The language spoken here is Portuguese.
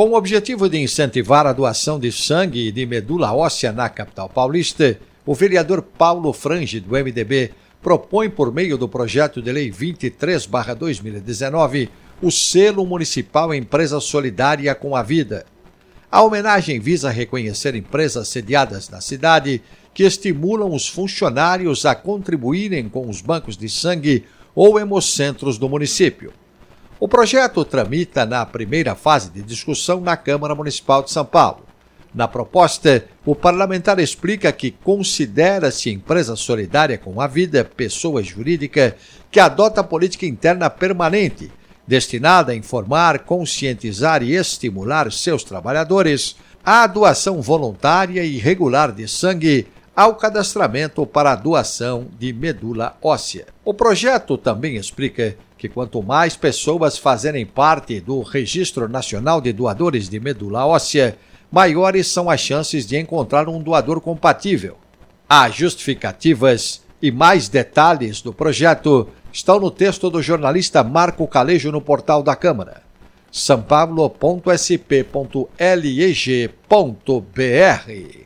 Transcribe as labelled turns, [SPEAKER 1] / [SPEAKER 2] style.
[SPEAKER 1] Com o objetivo de incentivar a doação de sangue e de medula óssea na capital paulista, o vereador Paulo Frange, do MDB, propõe, por meio do projeto de lei 23-2019, o selo municipal Empresa Solidária com a Vida. A homenagem visa reconhecer empresas sediadas na cidade que estimulam os funcionários a contribuírem com os bancos de sangue ou hemocentros do município. O projeto tramita na primeira fase de discussão na Câmara Municipal de São Paulo. Na proposta, o parlamentar explica que considera-se empresa solidária com a vida pessoa jurídica que adota política interna permanente, destinada a informar, conscientizar e estimular seus trabalhadores à doação voluntária e regular de sangue ao cadastramento para a doação de medula óssea. O projeto também explica que quanto mais pessoas fazerem parte do Registro Nacional de Doadores de Medula Óssea, maiores são as chances de encontrar um doador compatível. As justificativas e mais detalhes do projeto estão no texto do jornalista Marco Calejo no portal da Câmara. sãopaulo.sp.leg.br